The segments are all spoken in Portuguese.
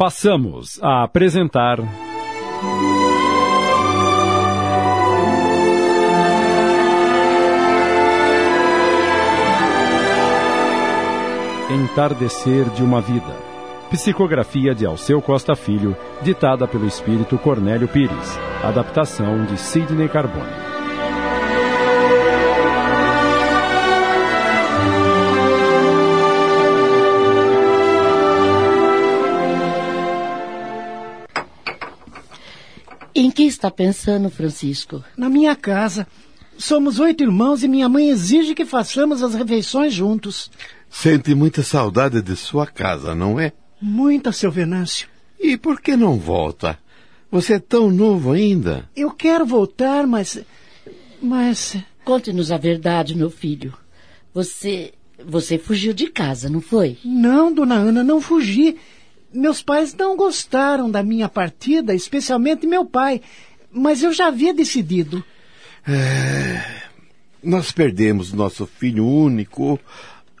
Passamos a apresentar. Entardecer de uma Vida. Psicografia de Alceu Costa Filho, ditada pelo espírito Cornélio Pires. Adaptação de Sidney Carbone. Está pensando, Francisco? Na minha casa. Somos oito irmãos e minha mãe exige que façamos as refeições juntos. Sente muita saudade de sua casa, não é? Muita, seu Venâncio. E por que não volta? Você é tão novo ainda. Eu quero voltar, mas. Mas. Conte-nos a verdade, meu filho. Você. Você fugiu de casa, não foi? Não, dona Ana, não fugi. Meus pais não gostaram da minha partida, especialmente meu pai. Mas eu já havia decidido. É... Nós perdemos nosso filho único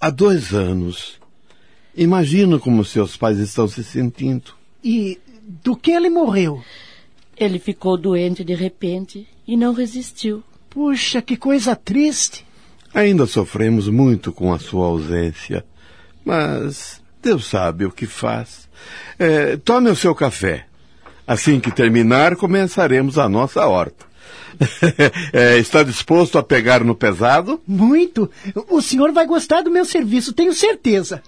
há dois anos. Imagino como seus pais estão se sentindo. E do que ele morreu? Ele ficou doente de repente e não resistiu. Puxa, que coisa triste. Ainda sofremos muito com a sua ausência. Mas Deus sabe o que faz. É, tome o seu café. Assim que terminar, começaremos a nossa horta. é, está disposto a pegar no pesado? Muito. O senhor vai gostar do meu serviço, tenho certeza.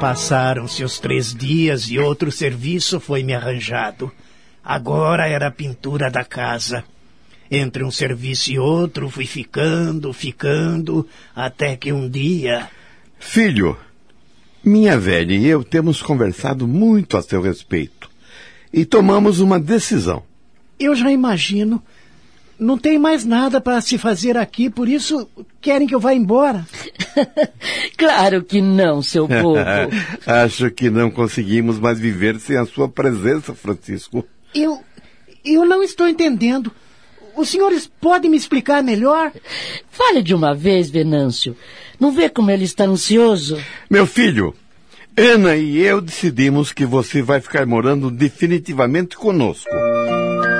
Passaram-se os três dias e outro serviço foi me arranjado. Agora era a pintura da casa. Entre um serviço e outro fui ficando, ficando, até que um dia. Filho, minha velha e eu temos conversado muito a seu respeito e tomamos uma decisão. Eu já imagino. Não tem mais nada para se fazer aqui, por isso querem que eu vá embora? claro que não, seu bobo. Acho que não conseguimos mais viver sem a sua presença, Francisco. Eu. Eu não estou entendendo. Os senhores podem me explicar melhor? Fale de uma vez, Venâncio. Não vê como ele está ansioso? Meu filho, Ana e eu decidimos que você vai ficar morando definitivamente conosco.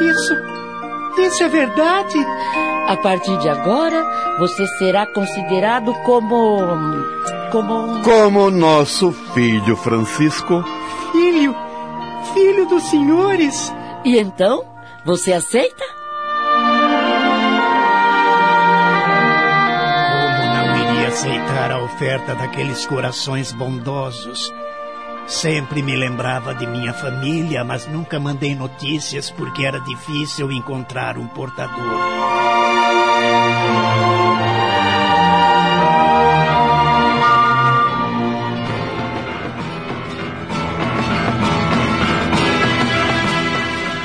Isso. Isso é verdade? A partir de agora, você será considerado como. como. Como nosso filho, Francisco. Filho? Filho dos senhores? E então? Você aceita? Aceitar a oferta daqueles corações bondosos. Sempre me lembrava de minha família, mas nunca mandei notícias porque era difícil encontrar um portador.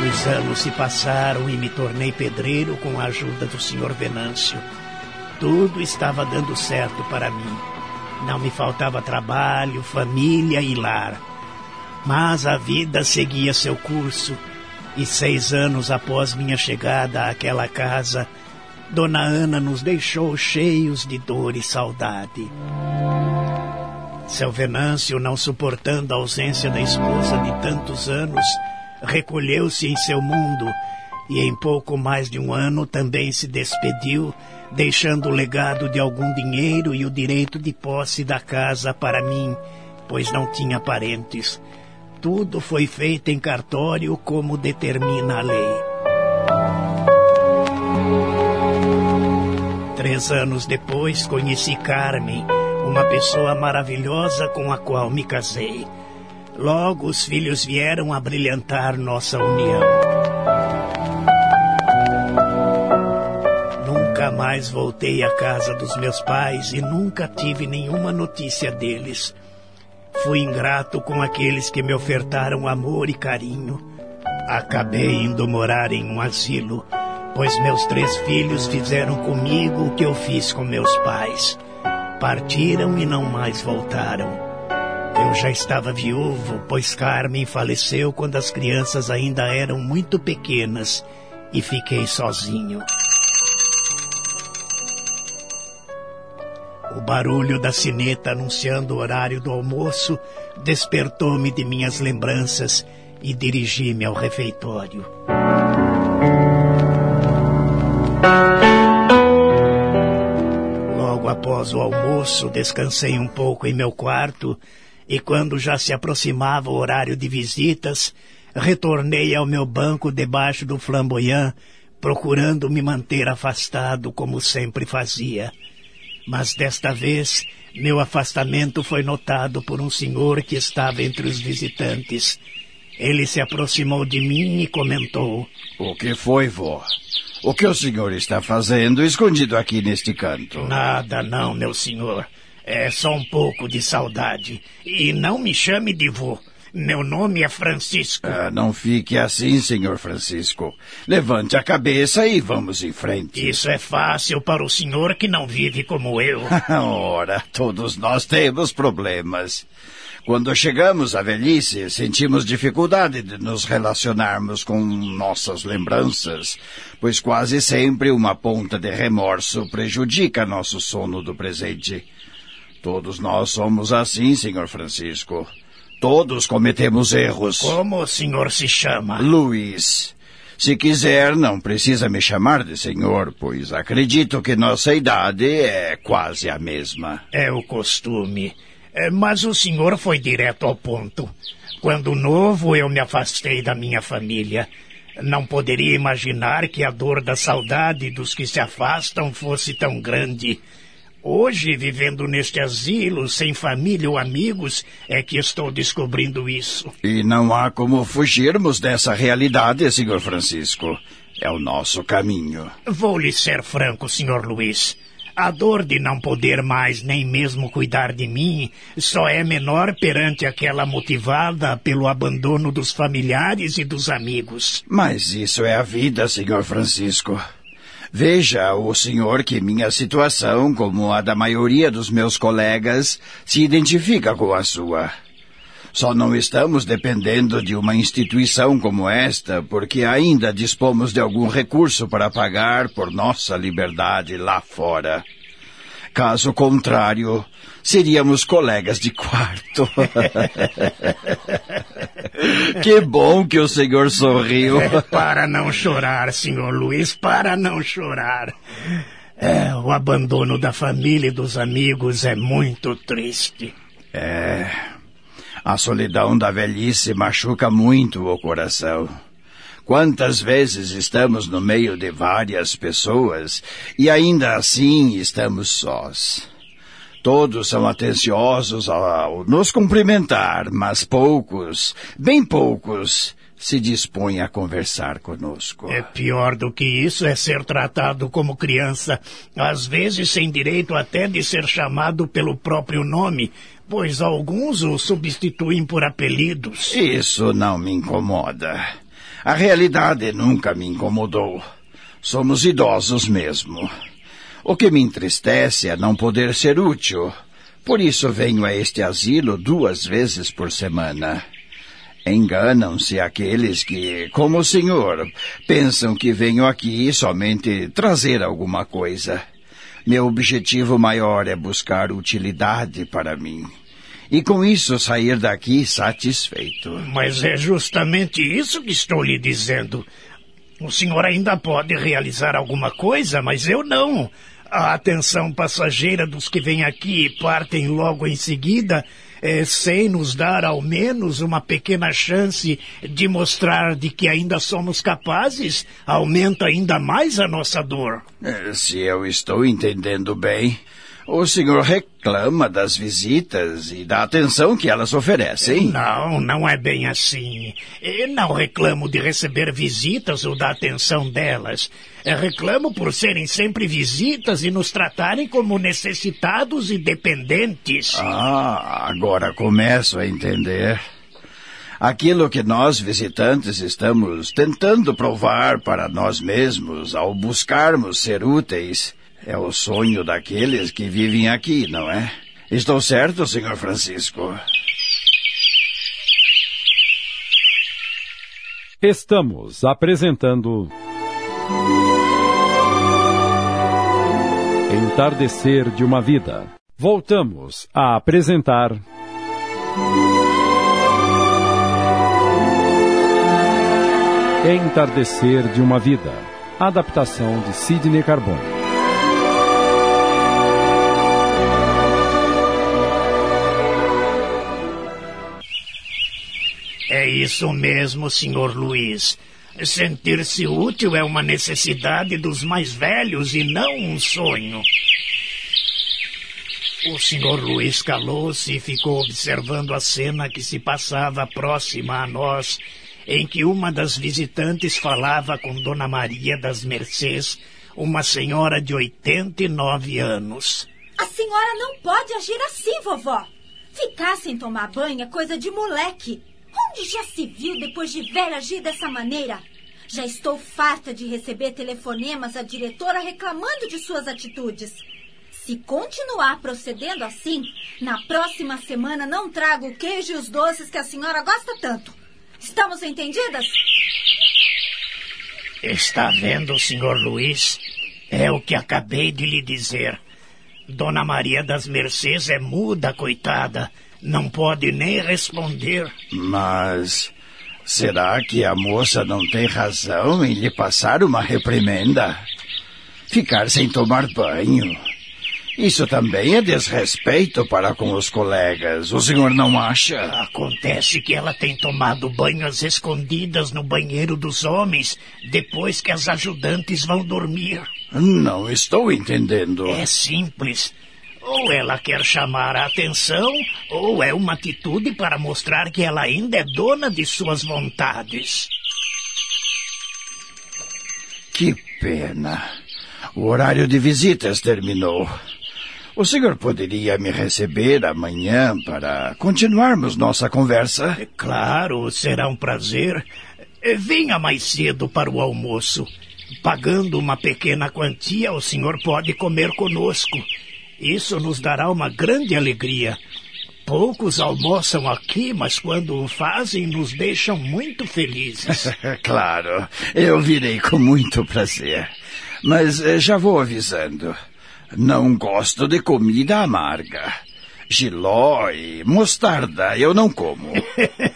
Os anos se passaram e me tornei pedreiro com a ajuda do Sr. Venâncio. Tudo estava dando certo para mim. Não me faltava trabalho, família e lar. Mas a vida seguia seu curso. E seis anos após minha chegada àquela casa, Dona Ana nos deixou cheios de dor e saudade. Seu Venâncio, não suportando a ausência da esposa de tantos anos, recolheu-se em seu mundo e em pouco mais de um ano também se despediu, deixando o legado de algum dinheiro e o direito de posse da casa para mim, pois não tinha parentes. Tudo foi feito em cartório como determina a lei. Três anos depois conheci Carmen, uma pessoa maravilhosa com a qual me casei. Logo os filhos vieram a brilhantar nossa união. Nunca mais voltei à casa dos meus pais e nunca tive nenhuma notícia deles. Fui ingrato com aqueles que me ofertaram amor e carinho. Acabei indo morar em um asilo, pois meus três filhos fizeram comigo o que eu fiz com meus pais. Partiram e não mais voltaram. Eu já estava viúvo, pois Carmen faleceu quando as crianças ainda eram muito pequenas e fiquei sozinho. O barulho da sineta anunciando o horário do almoço despertou-me de minhas lembranças e dirigi-me ao refeitório. Logo após o almoço, descansei um pouco em meu quarto e, quando já se aproximava o horário de visitas, retornei ao meu banco debaixo do flamboyant, procurando me manter afastado como sempre fazia. Mas desta vez, meu afastamento foi notado por um senhor que estava entre os visitantes. Ele se aproximou de mim e comentou: O que foi, vó? O que o senhor está fazendo escondido aqui neste canto? Nada, não, meu senhor. É só um pouco de saudade. E não me chame de vô. Meu nome é Francisco. Ah, não fique assim, senhor Francisco. Levante a cabeça e vamos em frente. Isso é fácil para o senhor que não vive como eu. Ora, todos nós temos problemas. Quando chegamos à velhice, sentimos dificuldade de nos relacionarmos com nossas lembranças, pois quase sempre uma ponta de remorso prejudica nosso sono do presente. Todos nós somos assim, senhor Francisco. Todos cometemos erros. Como o senhor se chama? Luiz. Se quiser, não precisa me chamar de senhor, pois acredito que nossa idade é quase a mesma. É o costume. É, mas o senhor foi direto ao ponto. Quando novo, eu me afastei da minha família. Não poderia imaginar que a dor da saudade dos que se afastam fosse tão grande. Hoje, vivendo neste asilo, sem família ou amigos, é que estou descobrindo isso. E não há como fugirmos dessa realidade, Sr. Francisco. É o nosso caminho. Vou lhe ser franco, Sr. Luiz. A dor de não poder mais nem mesmo cuidar de mim só é menor perante aquela motivada pelo abandono dos familiares e dos amigos. Mas isso é a vida, Sr. Francisco. Veja, o senhor que minha situação, como a da maioria dos meus colegas, se identifica com a sua. Só não estamos dependendo de uma instituição como esta porque ainda dispomos de algum recurso para pagar por nossa liberdade lá fora. Caso contrário, seríamos colegas de quarto. que bom que o senhor sorriu. É, para não chorar, senhor Luiz, para não chorar. É, o abandono da família e dos amigos é muito triste. É. A solidão da velhice machuca muito o coração. Quantas vezes estamos no meio de várias pessoas e ainda assim estamos sós. Todos são atenciosos ao nos cumprimentar, mas poucos, bem poucos, se dispõem a conversar conosco. É pior do que isso é ser tratado como criança, às vezes sem direito até de ser chamado pelo próprio nome, pois alguns o substituem por apelidos. Isso não me incomoda. A realidade nunca me incomodou. Somos idosos mesmo. O que me entristece é não poder ser útil. Por isso venho a este asilo duas vezes por semana. Enganam-se aqueles que, como o senhor, pensam que venho aqui somente trazer alguma coisa. Meu objetivo maior é buscar utilidade para mim. E com isso sair daqui satisfeito. Mas é justamente isso que estou lhe dizendo. O senhor ainda pode realizar alguma coisa, mas eu não. A atenção passageira dos que vêm aqui e partem logo em seguida, é, sem nos dar ao menos uma pequena chance de mostrar de que ainda somos capazes, aumenta ainda mais a nossa dor. É, se eu estou entendendo bem, o senhor reclama das visitas e da atenção que elas oferecem? Não, não é bem assim. Eu não reclamo de receber visitas ou da atenção delas. Eu reclamo por serem sempre visitas e nos tratarem como necessitados e dependentes. Ah, agora começo a entender. Aquilo que nós visitantes estamos tentando provar para nós mesmos ao buscarmos ser úteis é o sonho daqueles que vivem aqui, não é? Estou certo, senhor Francisco? Estamos apresentando. Entardecer de uma Vida. Voltamos a apresentar. Entardecer de uma Vida. Adaptação de Sidney Carbone. Isso mesmo, senhor Luiz. Sentir-se útil é uma necessidade dos mais velhos e não um sonho. O senhor Luiz calou-se e ficou observando a cena que se passava próxima a nós, em que uma das visitantes falava com Dona Maria das Mercês, uma senhora de 89 anos. A senhora não pode agir assim, vovó. Ficar sem tomar banho é coisa de moleque. Onde já se viu depois de velha agir dessa maneira? Já estou farta de receber telefonemas da diretora reclamando de suas atitudes. Se continuar procedendo assim, na próxima semana não trago o queijo e os doces que a senhora gosta tanto. Estamos entendidas? Está vendo, senhor Luiz? É o que acabei de lhe dizer. Dona Maria das Mercês é muda, coitada. Não pode nem responder. Mas será que a moça não tem razão em lhe passar uma reprimenda? Ficar sem tomar banho. Isso também é desrespeito para com os colegas. O senhor não acha? Acontece que ela tem tomado banho às escondidas no banheiro dos homens, depois que as ajudantes vão dormir. Não estou entendendo. É simples. Ou ela quer chamar a atenção, ou é uma atitude para mostrar que ela ainda é dona de suas vontades. Que pena. O horário de visitas terminou. O senhor poderia me receber amanhã para continuarmos nossa conversa? É claro, será um prazer. Venha mais cedo para o almoço. Pagando uma pequena quantia, o senhor pode comer conosco. Isso nos dará uma grande alegria. Poucos almoçam aqui, mas quando o fazem, nos deixam muito felizes. claro, eu virei com muito prazer. Mas eh, já vou avisando. Não gosto de comida amarga. Giló e mostarda eu não como.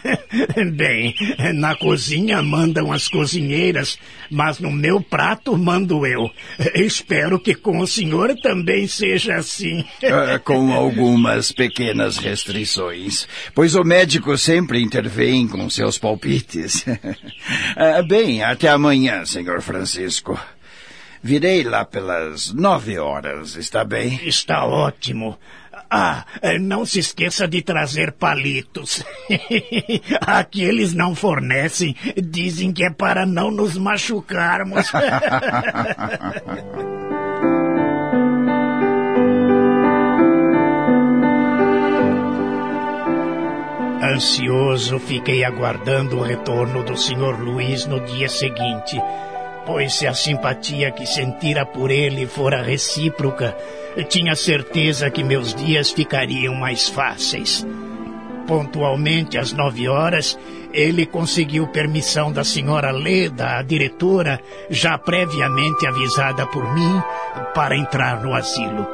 Bem, na cozinha mandam as cozinheiras, mas no meu prato mando eu. Espero que com o senhor também seja assim. Uh, com algumas pequenas restrições, pois o médico sempre intervém com seus palpites. Uh, bem, até amanhã, senhor Francisco. Virei lá pelas nove horas, está bem? Está ótimo. Ah, não se esqueça de trazer palitos. Aqui eles não fornecem. Dizem que é para não nos machucarmos. Ansioso, fiquei aguardando o retorno do Sr. Luiz no dia seguinte pois se a simpatia que sentira por ele fora recíproca, tinha certeza que meus dias ficariam mais fáceis. Pontualmente às nove horas, ele conseguiu permissão da senhora Leda, a diretora, já previamente avisada por mim, para entrar no asilo.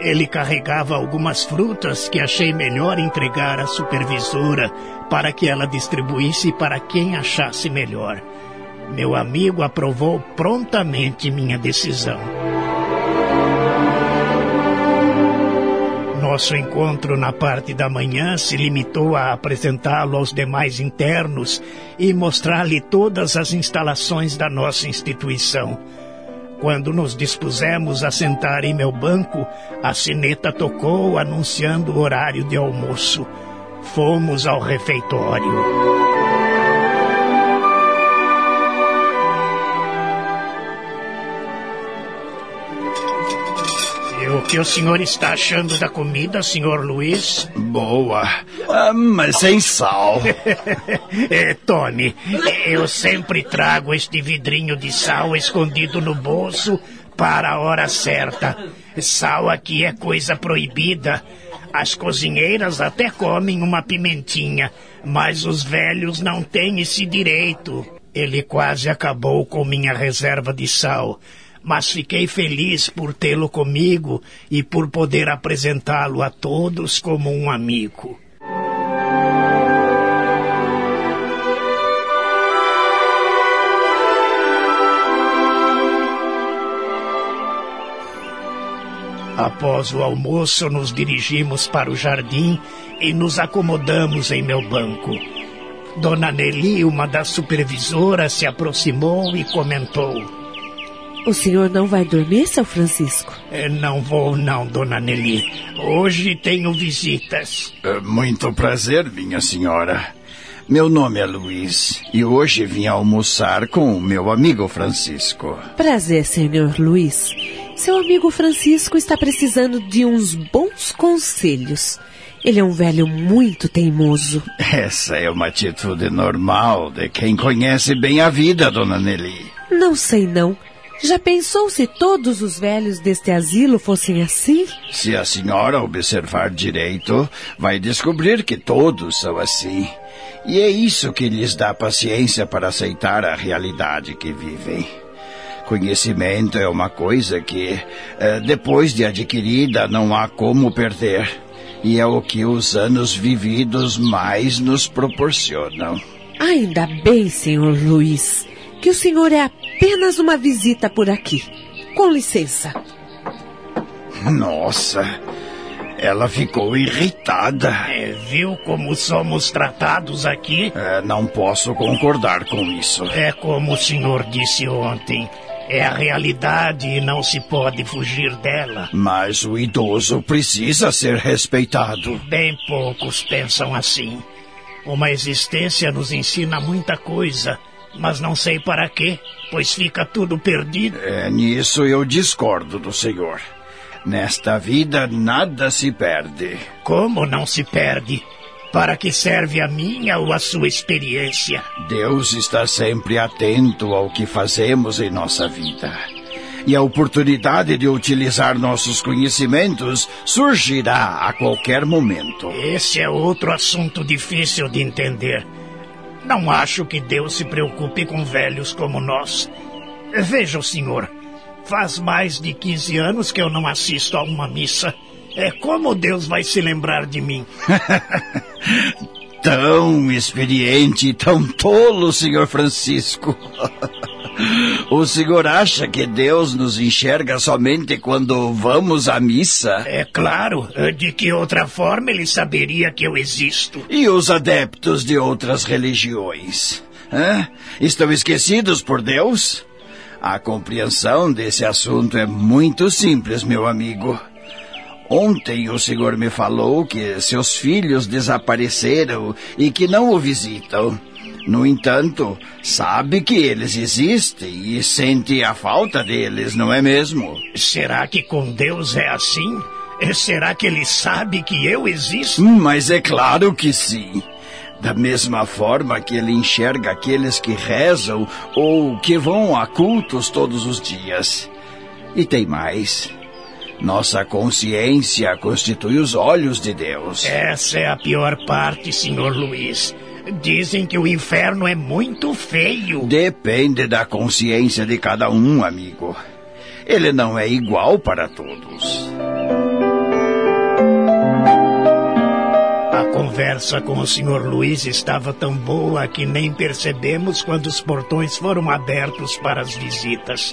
Ele carregava algumas frutas que achei melhor entregar à supervisora para que ela distribuísse para quem achasse melhor. Meu amigo aprovou prontamente minha decisão. Nosso encontro na parte da manhã se limitou a apresentá-lo aos demais internos e mostrar-lhe todas as instalações da nossa instituição. Quando nos dispusemos a sentar em meu banco, a sineta tocou anunciando o horário de almoço. Fomos ao refeitório. Que o senhor está achando da comida, senhor Luiz? Boa, ah, mas sem sal. é, Tony, eu sempre trago este vidrinho de sal escondido no bolso para a hora certa. Sal aqui é coisa proibida. As cozinheiras até comem uma pimentinha, mas os velhos não têm esse direito. Ele quase acabou com minha reserva de sal mas fiquei feliz por tê-lo comigo e por poder apresentá-lo a todos como um amigo. Após o almoço, nos dirigimos para o jardim e nos acomodamos em meu banco. Dona Nelly, uma das supervisoras, se aproximou e comentou: O senhor não vai dormir, seu Francisco? "Eh, Não vou, não, Dona Nelly. Hoje tenho visitas. É, Muito prazer, minha senhora. Meu nome é Luiz e hoje vim almoçar com o meu amigo Francisco. Prazer, senhor Luiz. Seu amigo Francisco está precisando de uns bons conselhos. Ele é um velho muito teimoso. Essa é uma atitude normal de quem conhece bem a vida, dona Nelly. Não sei não. Já pensou se todos os velhos deste asilo fossem assim? Se a senhora observar direito, vai descobrir que todos são assim. E é isso que lhes dá paciência para aceitar a realidade que vivem. Conhecimento é uma coisa que, eh, depois de adquirida, não há como perder. E é o que os anos vividos mais nos proporcionam. Ainda bem, senhor Luiz, que o senhor é apenas uma visita por aqui. Com licença. Nossa, ela ficou irritada. É, viu como somos tratados aqui? Eh, não posso concordar com isso. É como o senhor disse ontem. É a realidade e não se pode fugir dela. Mas o idoso precisa ser respeitado. Bem poucos pensam assim. Uma existência nos ensina muita coisa, mas não sei para quê, pois fica tudo perdido. É, nisso eu discordo do senhor. Nesta vida nada se perde. Como não se perde? Para que serve a minha ou a sua experiência? Deus está sempre atento ao que fazemos em nossa vida. E a oportunidade de utilizar nossos conhecimentos surgirá a qualquer momento. Esse é outro assunto difícil de entender. Não acho que Deus se preocupe com velhos como nós. Veja o senhor. Faz mais de 15 anos que eu não assisto a uma missa. É como Deus vai se lembrar de mim? Tão experiente e tão tolo, senhor Francisco. O senhor acha que Deus nos enxerga somente quando vamos à missa? É claro, de que outra forma ele saberia que eu existo. E os adeptos de outras religiões? Hã? Estão esquecidos por Deus? A compreensão desse assunto é muito simples, meu amigo. Ontem o senhor me falou que seus filhos desapareceram e que não o visitam. No entanto, sabe que eles existem e sente a falta deles, não é mesmo? Será que com Deus é assim? Será que ele sabe que eu existo? Mas é claro que sim. Da mesma forma que ele enxerga aqueles que rezam ou que vão a cultos todos os dias. E tem mais. Nossa consciência constitui os olhos de Deus. Essa é a pior parte, senhor Luiz. Dizem que o inferno é muito feio. Depende da consciência de cada um, amigo. Ele não é igual para todos. A conversa com o senhor Luiz estava tão boa que nem percebemos quando os portões foram abertos para as visitas.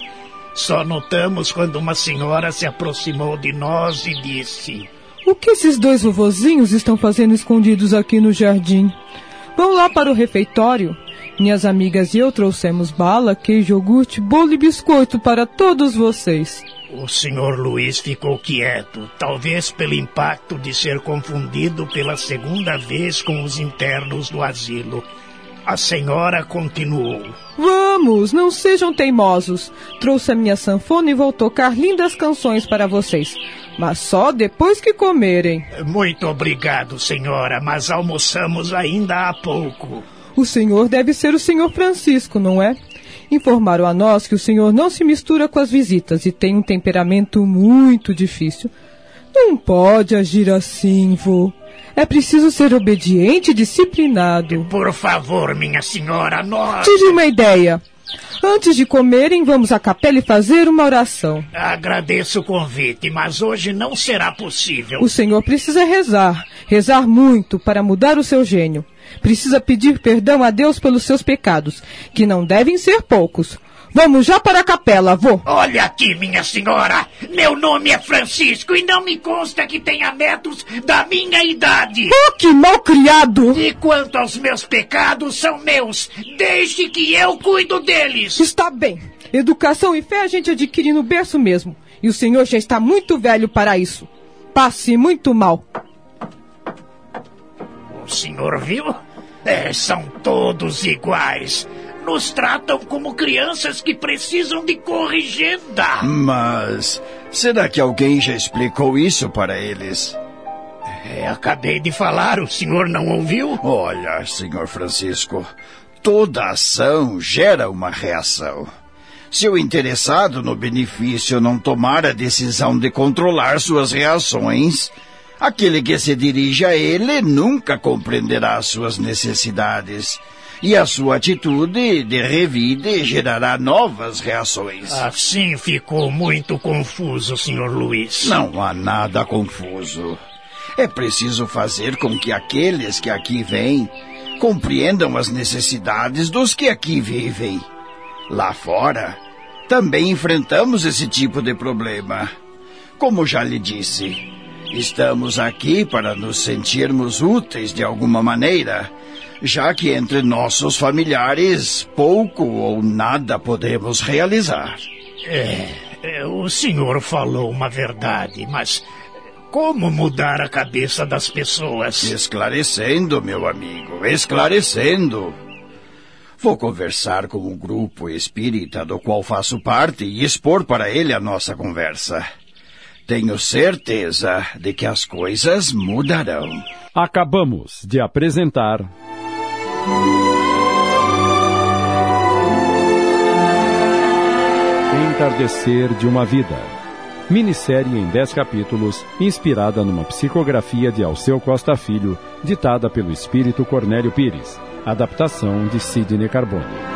Só notamos quando uma senhora se aproximou de nós e disse: O que esses dois vovozinhos estão fazendo escondidos aqui no jardim? Vão lá para o refeitório. Minhas amigas e eu trouxemos bala, queijo, iogurte, bolo e biscoito para todos vocês. O senhor Luiz ficou quieto, talvez pelo impacto de ser confundido pela segunda vez com os internos do asilo. A senhora continuou. Vamos, não sejam teimosos. Trouxe a minha sanfona e vou tocar lindas canções para vocês. Mas só depois que comerem. Muito obrigado, senhora, mas almoçamos ainda há pouco. O senhor deve ser o senhor Francisco, não é? Informaram a nós que o senhor não se mistura com as visitas e tem um temperamento muito difícil. Não pode agir assim, vô. É preciso ser obediente e disciplinado. Por favor, minha senhora, nós. Tive uma ideia. Antes de comerem, vamos à capela e fazer uma oração. Agradeço o convite, mas hoje não será possível. O senhor precisa rezar, rezar muito para mudar o seu gênio. Precisa pedir perdão a Deus pelos seus pecados, que não devem ser poucos. Vamos já para a capela, avô. Olha aqui, minha senhora. Meu nome é Francisco e não me consta que tenha netos da minha idade. Oh, que mal criado! E quanto aos meus pecados, são meus. Deixe que eu cuido deles. Está bem. Educação e fé a gente adquire no berço mesmo. E o senhor já está muito velho para isso. Passe muito mal. O senhor viu? É, são todos iguais nos tratam como crianças que precisam de corrigenda. Mas será que alguém já explicou isso para eles? É, acabei de falar, o senhor não ouviu? Olha, senhor Francisco, toda ação gera uma reação. Se o interessado no benefício não tomar a decisão de controlar suas reações, aquele que se dirige a ele nunca compreenderá suas necessidades e a sua atitude de revide gerará novas reações. Assim ficou muito confuso, Sr. Luiz. Não há nada confuso. É preciso fazer com que aqueles que aqui vêm compreendam as necessidades dos que aqui vivem. Lá fora, também enfrentamos esse tipo de problema. Como já lhe disse, estamos aqui para nos sentirmos úteis de alguma maneira já que entre nossos familiares pouco ou nada podemos realizar. É, é, o senhor falou uma verdade, mas como mudar a cabeça das pessoas? Esclarecendo, meu amigo, esclarecendo. Vou conversar com um grupo espírita do qual faço parte e expor para ele a nossa conversa. Tenho certeza de que as coisas mudarão. Acabamos de apresentar. Entardecer de uma Vida. Minissérie em 10 capítulos, inspirada numa psicografia de Alceu Costa Filho, ditada pelo espírito Cornélio Pires. Adaptação de Sidney Carbone.